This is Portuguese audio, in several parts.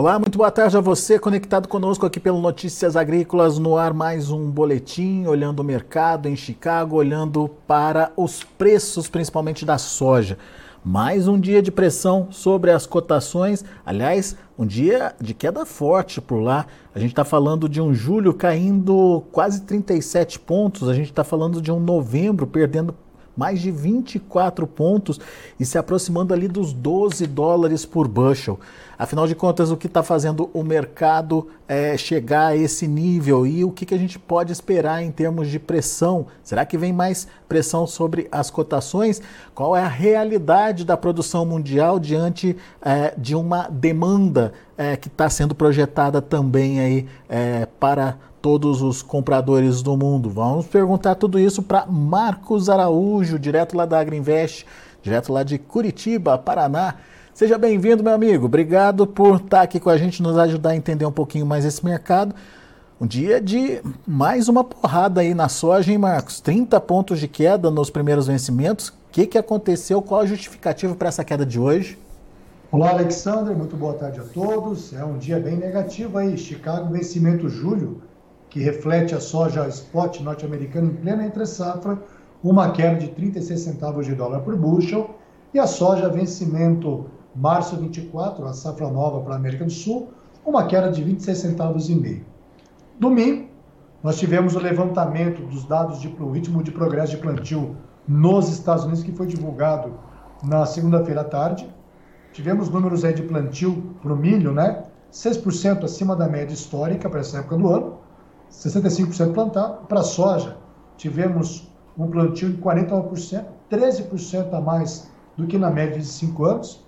Olá, muito boa tarde a você conectado conosco aqui pelo Notícias Agrícolas no ar mais um boletim olhando o mercado em Chicago, olhando para os preços principalmente da soja. Mais um dia de pressão sobre as cotações, aliás, um dia de queda forte por lá. A gente está falando de um julho caindo quase 37 pontos, a gente está falando de um novembro perdendo mais de 24 pontos e se aproximando ali dos 12 dólares por bushel. Afinal de contas, o que está fazendo o mercado é, chegar a esse nível e o que, que a gente pode esperar em termos de pressão? Será que vem mais pressão sobre as cotações? Qual é a realidade da produção mundial diante é, de uma demanda é, que está sendo projetada também aí é, para todos os compradores do mundo? Vamos perguntar tudo isso para Marcos Araújo, direto lá da Agriinvest, direto lá de Curitiba, Paraná. Seja bem-vindo, meu amigo. Obrigado por estar aqui com a gente, nos ajudar a entender um pouquinho mais esse mercado. Um dia de mais uma porrada aí na soja, hein, Marcos? 30 pontos de queda nos primeiros vencimentos. O que, que aconteceu? Qual a justificativa para essa queda de hoje? Olá, Alexandre. Muito boa tarde a todos. É um dia bem negativo aí. Chicago, vencimento julho, que reflete a soja spot norte-americana em plena entre safra, uma queda de 36 centavos de dólar por bushel. E a soja vencimento março 24, a safra nova para a América do Sul, uma queda de 26 centavos e meio. Domingo, nós tivemos o levantamento dos dados de ritmo de progresso de plantio nos Estados Unidos, que foi divulgado na segunda-feira à tarde. Tivemos números aí de plantio para o milho, né? 6% acima da média histórica para essa época do ano, 65% plantado. Para a soja, tivemos um plantio de 41%, 13% a mais do que na média de 5 anos.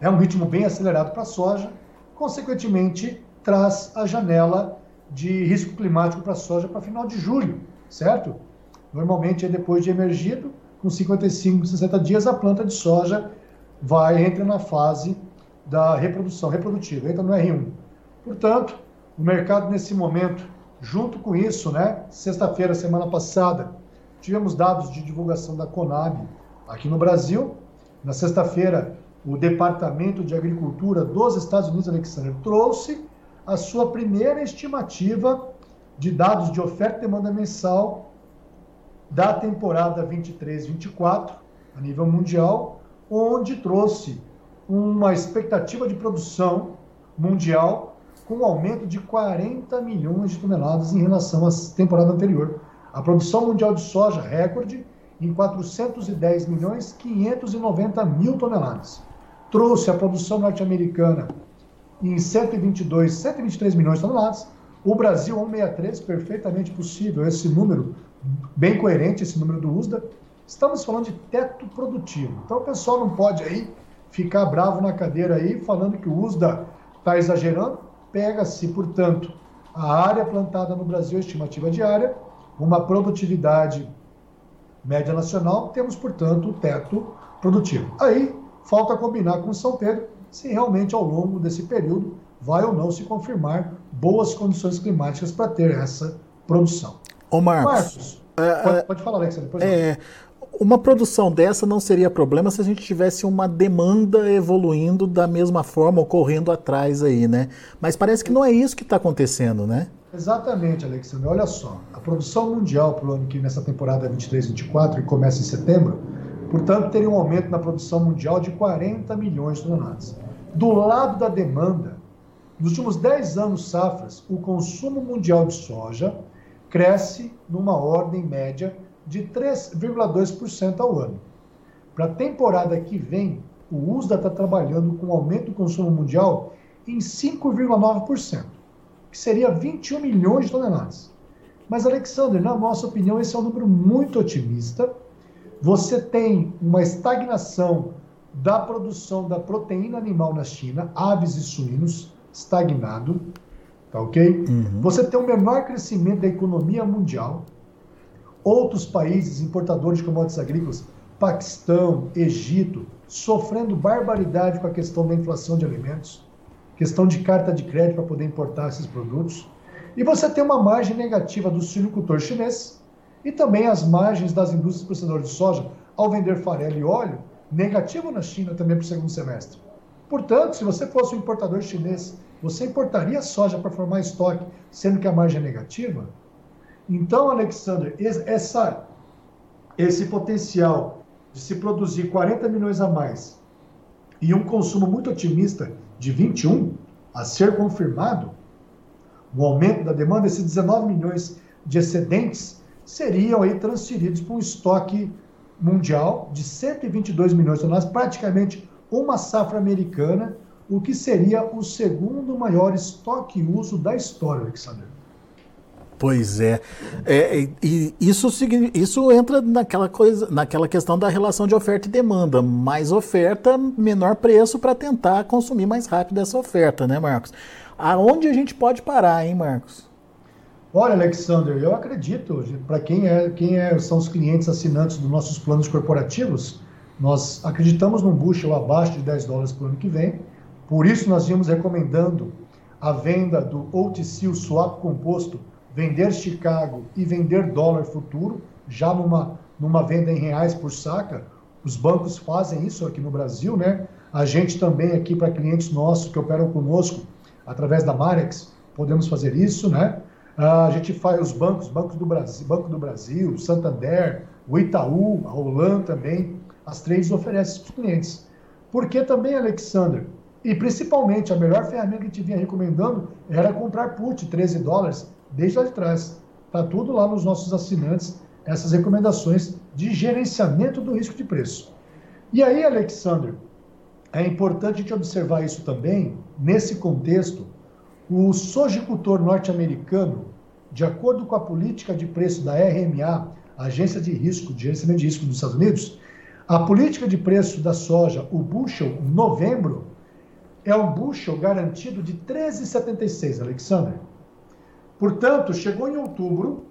É um ritmo bem acelerado para a soja, consequentemente, traz a janela de risco climático para a soja para final de julho, certo? Normalmente é depois de emergido, com 55, 60 dias, a planta de soja vai entra na fase da reprodução, reprodutiva, entra no R1. Portanto, o mercado nesse momento, junto com isso, né, sexta-feira, semana passada, tivemos dados de divulgação da Conab aqui no Brasil. Na sexta-feira, o Departamento de Agricultura dos Estados Unidos, Alexander, trouxe a sua primeira estimativa de dados de oferta e demanda mensal da temporada 23-24 a nível mundial, onde trouxe uma expectativa de produção mundial com um aumento de 40 milhões de toneladas em relação à temporada anterior. A produção mundial de soja recorde em 410 milhões 590 mil toneladas trouxe a produção norte-americana em 122, 123 milhões de toneladas, o Brasil 163, perfeitamente possível, esse número, bem coerente, esse número do USDA. Estamos falando de teto produtivo. Então o pessoal não pode aí ficar bravo na cadeira aí, falando que o USDA está exagerando. Pega-se, portanto, a área plantada no Brasil, estimativa diária, uma produtividade média nacional, temos, portanto, o teto produtivo. Aí Falta combinar com São Pedro se realmente ao longo desse período vai ou não se confirmar boas condições climáticas para ter essa produção. Ô Marcos, Marcos é, pode, é, pode, falar, Alexa, depois. É, uma produção dessa não seria problema se a gente tivesse uma demanda evoluindo da mesma forma, ocorrendo atrás aí, né? Mas parece que não é isso que está acontecendo, né? Exatamente, Alexandre. Olha só, a produção mundial para o ano que nessa temporada 23-24 e começa em setembro Portanto, teria um aumento na produção mundial de 40 milhões de toneladas. Do lado da demanda, nos últimos 10 anos safras, o consumo mundial de soja cresce numa ordem média de 3,2% ao ano. Para a temporada que vem, o USDA está trabalhando com um aumento do consumo mundial em 5,9%, que seria 21 milhões de toneladas. Mas, Alexander, na nossa opinião, esse é um número muito otimista você tem uma estagnação da produção da proteína animal na China, aves e suínos, estagnado, tá ok? Uhum. Você tem um menor crescimento da economia mundial. Outros países importadores de commodities agrícolas, Paquistão, Egito, sofrendo barbaridade com a questão da inflação de alimentos, questão de carta de crédito para poder importar esses produtos. E você tem uma margem negativa do suinocultor chinês, e também as margens das indústrias processadoras de soja ao vender farelo e óleo, negativo na China também para o segundo semestre. Portanto, se você fosse um importador chinês, você importaria soja para formar estoque, sendo que a margem é negativa? Então, Alexander, essa, esse potencial de se produzir 40 milhões a mais e um consumo muito otimista de 21 a ser confirmado, o aumento da demanda, esses 19 milhões de excedentes seriam aí transferidos para um estoque mundial de 122 milhões de toneladas, praticamente uma safra americana, o que seria o segundo maior estoque uso da história, Alexander. Pois é. é e isso, isso entra naquela, coisa, naquela questão da relação de oferta e demanda. Mais oferta, menor preço para tentar consumir mais rápido essa oferta, né, Marcos? Aonde a gente pode parar, hein, Marcos? Olha, Alexander, eu acredito, para quem, é, quem é, são os clientes assinantes dos nossos planos corporativos, nós acreditamos num bushel abaixo de 10 dólares por ano que vem, por isso nós vimos recomendando a venda do OTC, o swap composto, vender Chicago e vender dólar futuro, já numa, numa venda em reais por saca. Os bancos fazem isso aqui no Brasil, né? A gente também aqui para clientes nossos que operam conosco através da Marex, podemos fazer isso, né? A gente faz os bancos, bancos do Brasil, Banco do Brasil, Santander, o Itaú, a Holan também, as trades oferecem para os clientes. Porque também, Alexander, e principalmente a melhor ferramenta que a gente vinha recomendando era comprar put, 13 dólares, desde lá de trás. Está tudo lá nos nossos assinantes, essas recomendações de gerenciamento do risco de preço. E aí, Alexander, é importante gente observar isso também, nesse contexto, o sojicultor norte-americano, de acordo com a política de preço da RMA, Agência de Risco, de Gerenciamento de Risco dos Estados Unidos, a política de preço da soja, o bushel, novembro, é um bushel garantido de 13,76, Alexander. Portanto, chegou em outubro,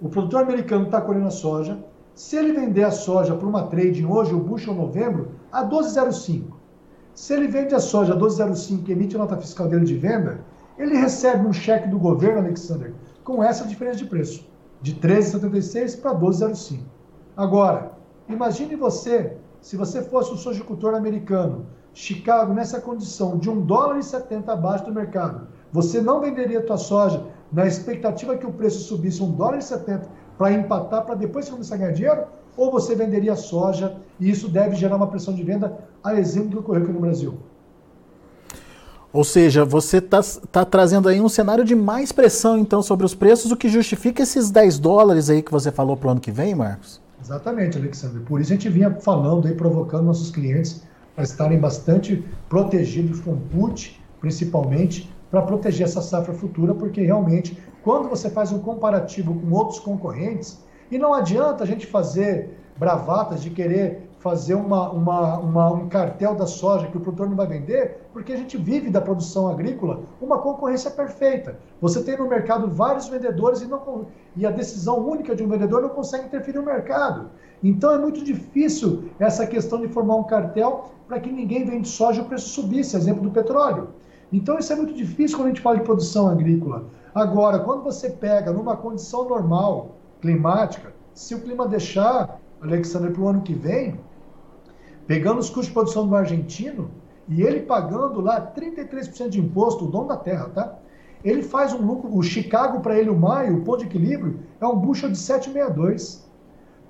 o produtor americano está colhendo a soja. Se ele vender a soja para uma trading hoje, o bushel novembro, a 12,05. Se ele vende a soja a 12,05 e emite a nota fiscal dele de venda, ele recebe um cheque do governo, Alexander, com essa diferença de preço, de 13,76 para 12,05. Agora, imagine você, se você fosse um sojicultor americano, Chicago nessa condição de 1 dólar e 70 abaixo do mercado, você não venderia a tua soja na expectativa que o preço subisse um dólar e 70 para empatar, para depois você começar a ganhar dinheiro? Ou você venderia soja e isso deve gerar uma pressão de venda, a exemplo do que ocorreu aqui no Brasil? Ou seja, você está tá trazendo aí um cenário de mais pressão, então, sobre os preços, o que justifica esses 10 dólares aí que você falou para o ano que vem, Marcos? Exatamente, Alexandre. Por isso a gente vinha falando aí, provocando nossos clientes para estarem bastante protegidos com put, principalmente, para proteger essa safra futura, porque realmente, quando você faz um comparativo com outros concorrentes, e não adianta a gente fazer bravatas de querer fazer uma, uma, uma, um cartel da soja que o produtor não vai vender, porque a gente vive da produção agrícola uma concorrência perfeita. Você tem no mercado vários vendedores e, não, e a decisão única de um vendedor não consegue interferir no mercado. Então é muito difícil essa questão de formar um cartel para que ninguém vende soja e o preço subisse, exemplo do petróleo. Então isso é muito difícil quando a gente fala de produção agrícola. Agora, quando você pega numa condição normal, climática, se o clima deixar, Alexandre, para o ano que vem, pegando os custos de produção do argentino e ele pagando lá 33% de imposto, o dono da terra, tá? Ele faz um lucro, o Chicago para ele, o maio, o ponto de equilíbrio, é um bushel de 7,62.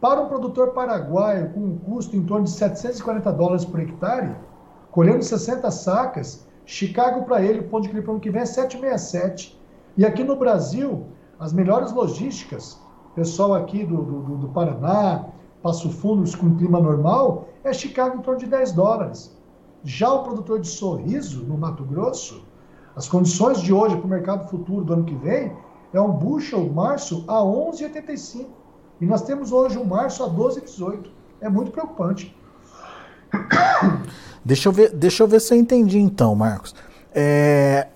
Para um produtor paraguaio com um custo em torno de 740 dólares por hectare, colhendo 60 sacas, Chicago para ele, o ponto de equilíbrio para o ano que vem é 767. E aqui no Brasil, as melhores logísticas, pessoal aqui do, do, do Paraná, Passo Fundo com clima normal, é Chicago em torno de 10 dólares. Já o produtor de sorriso, no Mato Grosso, as condições de hoje para o mercado futuro do ano que vem é um bushel março a 11,85. E nós temos hoje um março a 12,18. É muito preocupante. Deixa eu ver, deixa eu ver se eu entendi então, Marcos. É,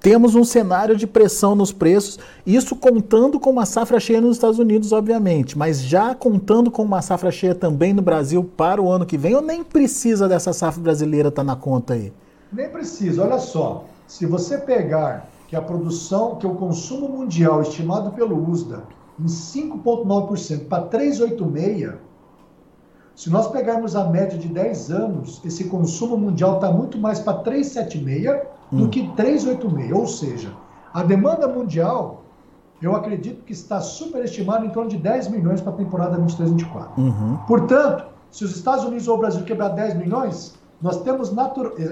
temos um cenário de pressão nos preços, isso contando com uma safra cheia nos Estados Unidos, obviamente, mas já contando com uma safra cheia também no Brasil para o ano que vem, ou nem precisa dessa safra brasileira estar tá na conta aí? Nem precisa, olha só. Se você pegar que a produção, que o consumo mundial estimado pelo USDA em 5,9% para 3,86%, Se nós pegarmos a média de 10 anos, esse consumo mundial está muito mais para 3,76 hum. do que 3,86. Ou seja, a demanda mundial, eu acredito que está superestimada em torno de 10 milhões para a temporada 23-24. Uhum. Portanto, se os Estados Unidos ou o Brasil quebrar 10 milhões, nós temos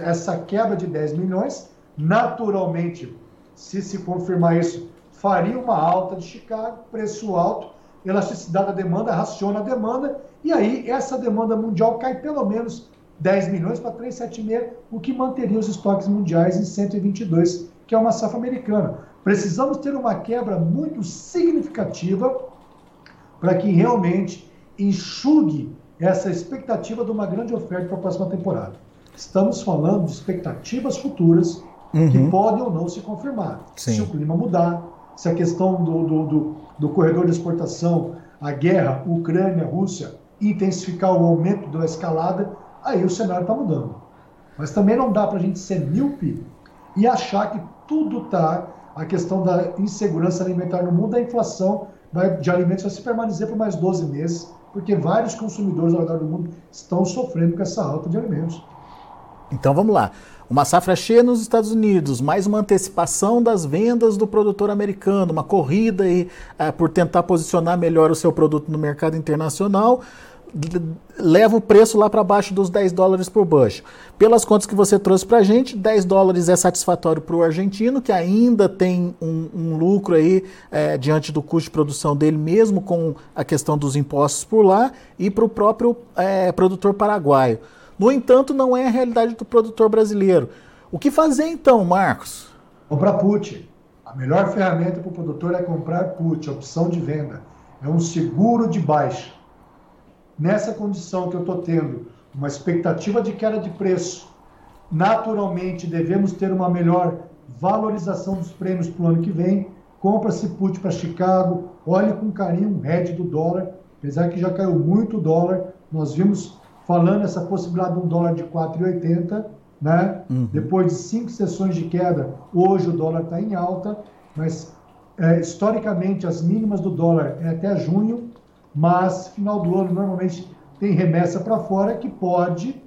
essa quebra de 10 milhões, naturalmente, se se confirmar isso, faria uma alta de Chicago, preço alto, elasticidade da demanda, raciona a demanda, e aí essa demanda mundial cai pelo menos 10 milhões para 3,76, o que manteria os estoques mundiais em 122, que é uma safra americana. Precisamos ter uma quebra muito significativa para que realmente enxugue essa expectativa de uma grande oferta para a próxima temporada. Estamos falando de expectativas futuras uhum. que podem ou não se confirmar. Sim. Se o clima mudar, se a questão do, do, do, do corredor de exportação, a guerra Ucrânia-Rússia, intensificar o aumento da escalada, aí o cenário está mudando. Mas também não dá para a gente ser míope e achar que tudo está. A questão da insegurança alimentar no mundo, a inflação de alimentos vai se permanecer por mais 12 meses, porque vários consumidores ao redor do mundo estão sofrendo com essa alta de alimentos. Então vamos lá. Uma safra cheia nos Estados Unidos, mais uma antecipação das vendas do produtor americano, uma corrida aí, é, por tentar posicionar melhor o seu produto no mercado internacional, leva o preço lá para baixo dos 10 dólares por bushel. Pelas contas que você trouxe para a gente, 10 dólares é satisfatório para o argentino, que ainda tem um, um lucro aí é, diante do custo de produção dele, mesmo com a questão dos impostos por lá, e para o próprio é, produtor paraguaio. No entanto, não é a realidade do produtor brasileiro. O que fazer então, Marcos? Comprar put. A melhor ferramenta para o produtor é comprar put, opção de venda. É um seguro de baixa. Nessa condição que eu estou tendo, uma expectativa de queda de preço, naturalmente devemos ter uma melhor valorização dos prêmios para o ano que vem. Compra-se put para Chicago, olhe com carinho o hedge do dólar, apesar que já caiu muito o dólar. Nós vimos falando essa possibilidade de um dólar de 4,80, né? Uhum. Depois de cinco sessões de queda, hoje o dólar está em alta, mas é, historicamente as mínimas do dólar é até junho, mas final do ano normalmente tem remessa para fora que pode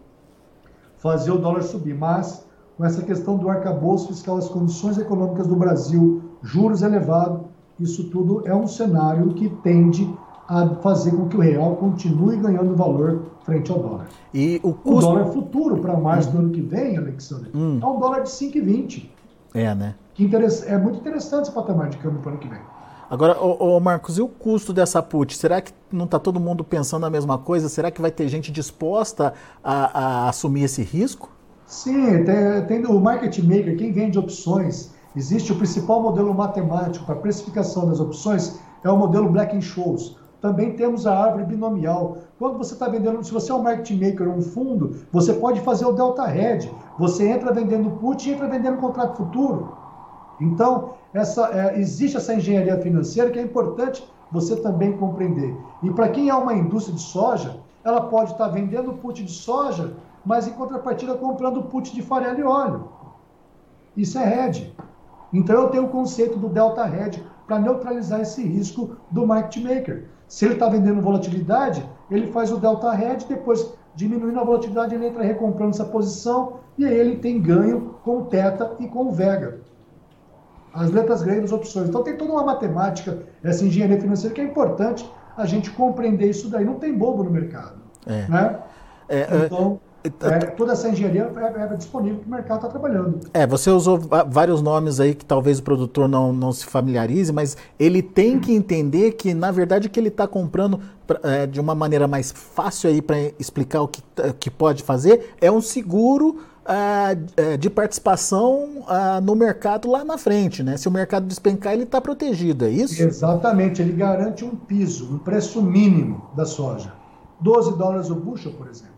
fazer o dólar subir. Mas com essa questão do arcabouço fiscal, as condições econômicas do Brasil, juros elevados, isso tudo é um cenário que tende a fazer com que o real continue ganhando valor frente ao dólar. E o, custo... o dólar futuro para março do ano que vem, Alexandre, hum. é um dólar de 5,20. É, né? Que interessa... É muito interessante esse patamar de câmbio para o ano que vem. Agora, ô, ô, Marcos, e o custo dessa put? Será que não está todo mundo pensando a mesma coisa? Será que vai ter gente disposta a, a assumir esse risco? Sim, tem, tem, o market maker, quem vende opções. Existe o principal modelo matemático para precificação das opções, é o modelo Black Scholes. Também temos a árvore binomial. Quando você está vendendo, se você é um market maker ou um fundo, você pode fazer o delta hedge. Você entra vendendo put e entra vendendo contrato futuro. Então, essa, é, existe essa engenharia financeira que é importante você também compreender. E para quem é uma indústria de soja, ela pode estar tá vendendo put de soja, mas em contrapartida comprando put de farelo e óleo. Isso é hedge. Então eu tenho o conceito do delta hedge para neutralizar esse risco do market maker. Se ele está vendendo volatilidade, ele faz o delta hedge, depois diminuindo a volatilidade, ele entra recomprando essa posição e aí ele tem ganho com o teta e com o vega. As letras gregas, opções. Então tem toda uma matemática, essa engenharia financeira que é importante a gente compreender isso daí. Não tem bobo no mercado. É. Né? É, é então, é, toda essa engenharia é, é disponível que o mercado está trabalhando. É, você usou vários nomes aí que talvez o produtor não, não se familiarize, mas ele tem que entender que, na verdade, o que ele está comprando é, de uma maneira mais fácil aí para explicar o que, que pode fazer é um seguro é, de participação no mercado lá na frente, né? Se o mercado despencar, ele está protegido, é isso? Exatamente, ele garante um piso, um preço mínimo da soja. 12 dólares o bushel, por exemplo.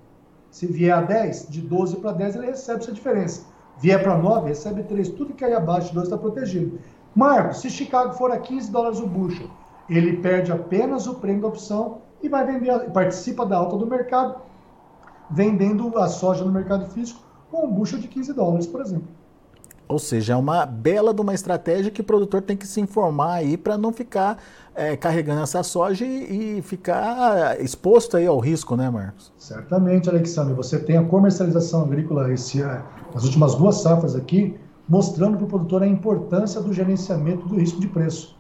Se vier a 10, de 12 para 10 ele recebe essa diferença. Vier para 9, recebe 3. Tudo que cair abaixo de 2 está protegido. Marcos, se Chicago for a 15 dólares o bushel, ele perde apenas o prêmio da opção e vai vender, participa da alta do mercado, vendendo a soja no mercado físico com um bushel de 15 dólares, por exemplo. Ou seja, é uma bela de uma estratégia que o produtor tem que se informar aí para não ficar é, carregando essa soja e, e, ficar exposto aí ao risco, né, Marcos? Certamente, Alexandre. Você tem a comercialização agrícola esse, nas últimas duas safras aqui, mostrando para o produtor a importância do gerenciamento do risco de preço.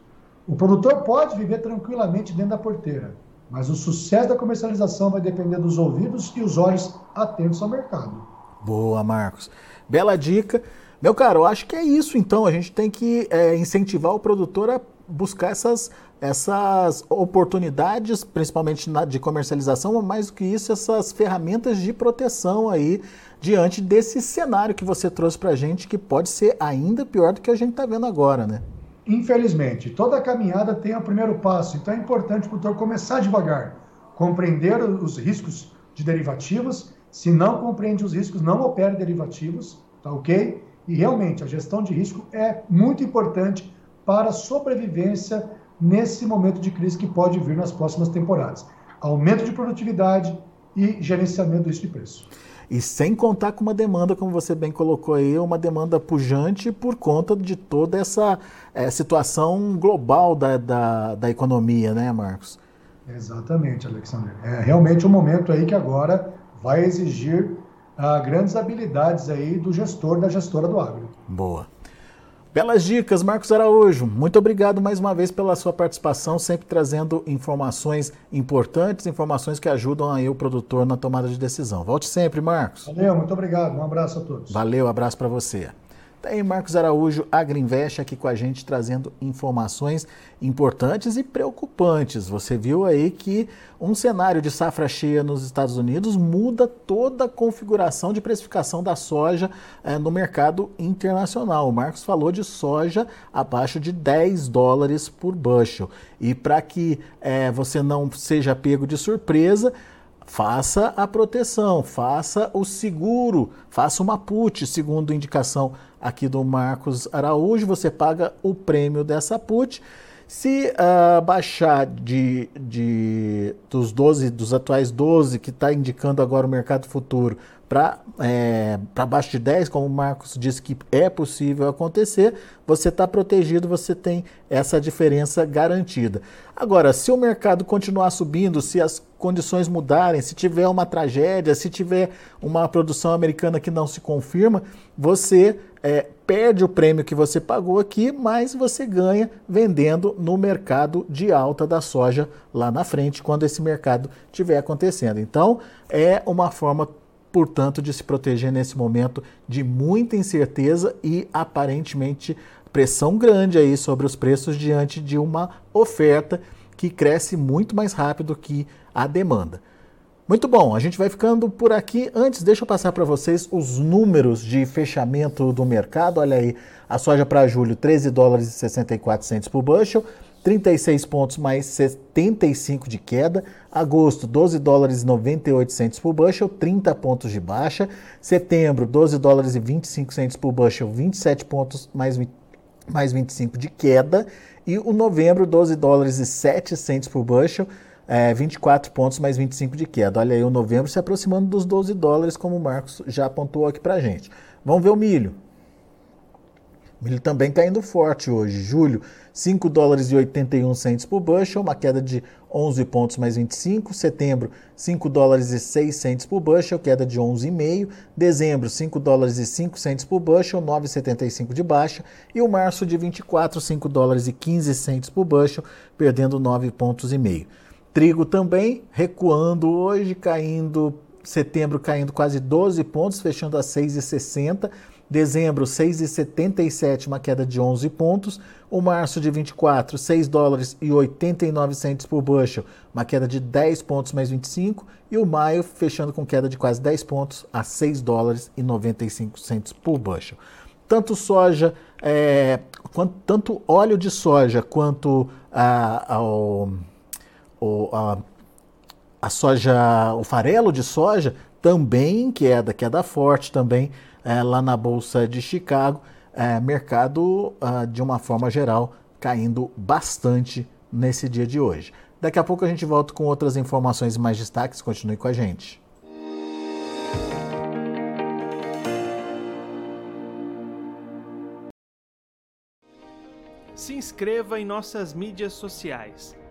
O produtor pode viver tranquilamente dentro da porteira, mas o sucesso da comercialização vai depender dos ouvidos e os olhos atentos ao mercado. Boa, Marcos. Bela dica. Meu caro, eu acho que é isso então. A gente tem que é, incentivar o produtor a buscar essas, essas oportunidades, principalmente na, de comercialização, mas mais do que isso, essas ferramentas de proteção aí diante desse cenário que você trouxe para a gente, que pode ser ainda pior do que a gente está vendo agora, né? Infelizmente, toda caminhada tem o primeiro passo, então é importante o produtor começar devagar, compreender os riscos de derivativos. Se não compreende os riscos, não opere derivativos, tá ok? E realmente a gestão de risco é muito importante para a sobrevivência nesse momento de crise que pode vir nas próximas temporadas. Aumento de produtividade e gerenciamento do risco de preço. E sem contar com uma demanda, como você bem colocou aí, uma demanda pujante por conta de toda essa é, situação global da, da, da, economia, né, Marcos? Exatamente, Alexandre. É realmente um momento aí que agora vai exigir ah, grandes habilidades aí do gestor, da gestora do agro. Boa. Belas dicas, Marcos Araújo. Muito obrigado mais uma vez pela sua participação, sempre trazendo informações importantes, informações que ajudam aí o produtor na tomada de decisão. Volte sempre, Marcos. Valeu, muito obrigado. Um abraço a todos. Valeu, abraço para você. Tem Marcos Araújo, Agriinvest, aqui com a gente, trazendo informações importantes e preocupantes. Você viu aí que um cenário de safra cheia nos Estados Unidos muda toda a configuração de precificação da soja eh, no mercado internacional. O Marcos falou de soja abaixo de 10 dólares por bushel. E para que eh, você não seja pego de surpresa, faça a proteção, faça o seguro, faça uma put, segundo indicação aqui do Marcos Araújo, você paga o prêmio dessa put. Se uh, baixar de, de, dos 12, dos atuais 12 que está indicando agora o mercado futuro para é, baixo de 10, como o Marcos disse que é possível acontecer, você está protegido, você tem essa diferença garantida. Agora, se o mercado continuar subindo, se as condições mudarem, se tiver uma tragédia, se tiver uma produção americana que não se confirma, você é, perde o prêmio que você pagou aqui, mas você ganha vendendo no mercado de alta da soja lá na frente, quando esse mercado estiver acontecendo. Então, é uma forma portanto, de se proteger nesse momento de muita incerteza e aparentemente pressão grande aí sobre os preços diante de uma oferta que cresce muito mais rápido que a demanda. Muito bom, a gente vai ficando por aqui. Antes, deixa eu passar para vocês os números de fechamento do mercado. Olha aí, a soja para julho, 13 dólares e 64 centos por bushel. 36 pontos mais 75 de queda. Agosto, 12 dólares e 98 centos por bushel, 30 pontos de baixa. Setembro, 12 dólares e 25 centos por bushel, 27 pontos mais, mais 25 de queda. E o novembro, 12 dólares e 7 centos por bushel, é, 24 pontos mais 25 de queda. Olha aí o novembro se aproximando dos 12 dólares, como o Marcos já apontou aqui para gente. Vamos ver o milho. Milho também está indo forte hoje. Julho, 5 dólares e 81 centos por bushel, uma queda de 11 pontos mais 25. Setembro, 5 dólares e 6 centos por bushel, queda de 11,5. Dezembro, 5 dólares e 5 centos por bushel, 9,75 de baixa. E o março de 24, 5 dólares e 15 centos por bushel, perdendo 9 pontos e meio. Trigo também recuando hoje, caindo setembro caindo quase 12 pontos, fechando a 6,60. Dezembro, 6,77, uma queda de 11 pontos. O março de 24, 6 dólares e 89 centos por bushel, uma queda de 10 pontos mais 25. E o maio fechando com queda de quase 10 pontos a 6 dólares e 95 centos por bushel. Tanto soja, é, quanto, tanto óleo de soja quanto a, ao, a, a soja, o farelo de soja também em queda, queda forte também é, lá na Bolsa de Chicago. É, mercado, uh, de uma forma geral, caindo bastante nesse dia de hoje. Daqui a pouco a gente volta com outras informações e mais destaques. Continue com a gente. Se inscreva em nossas mídias sociais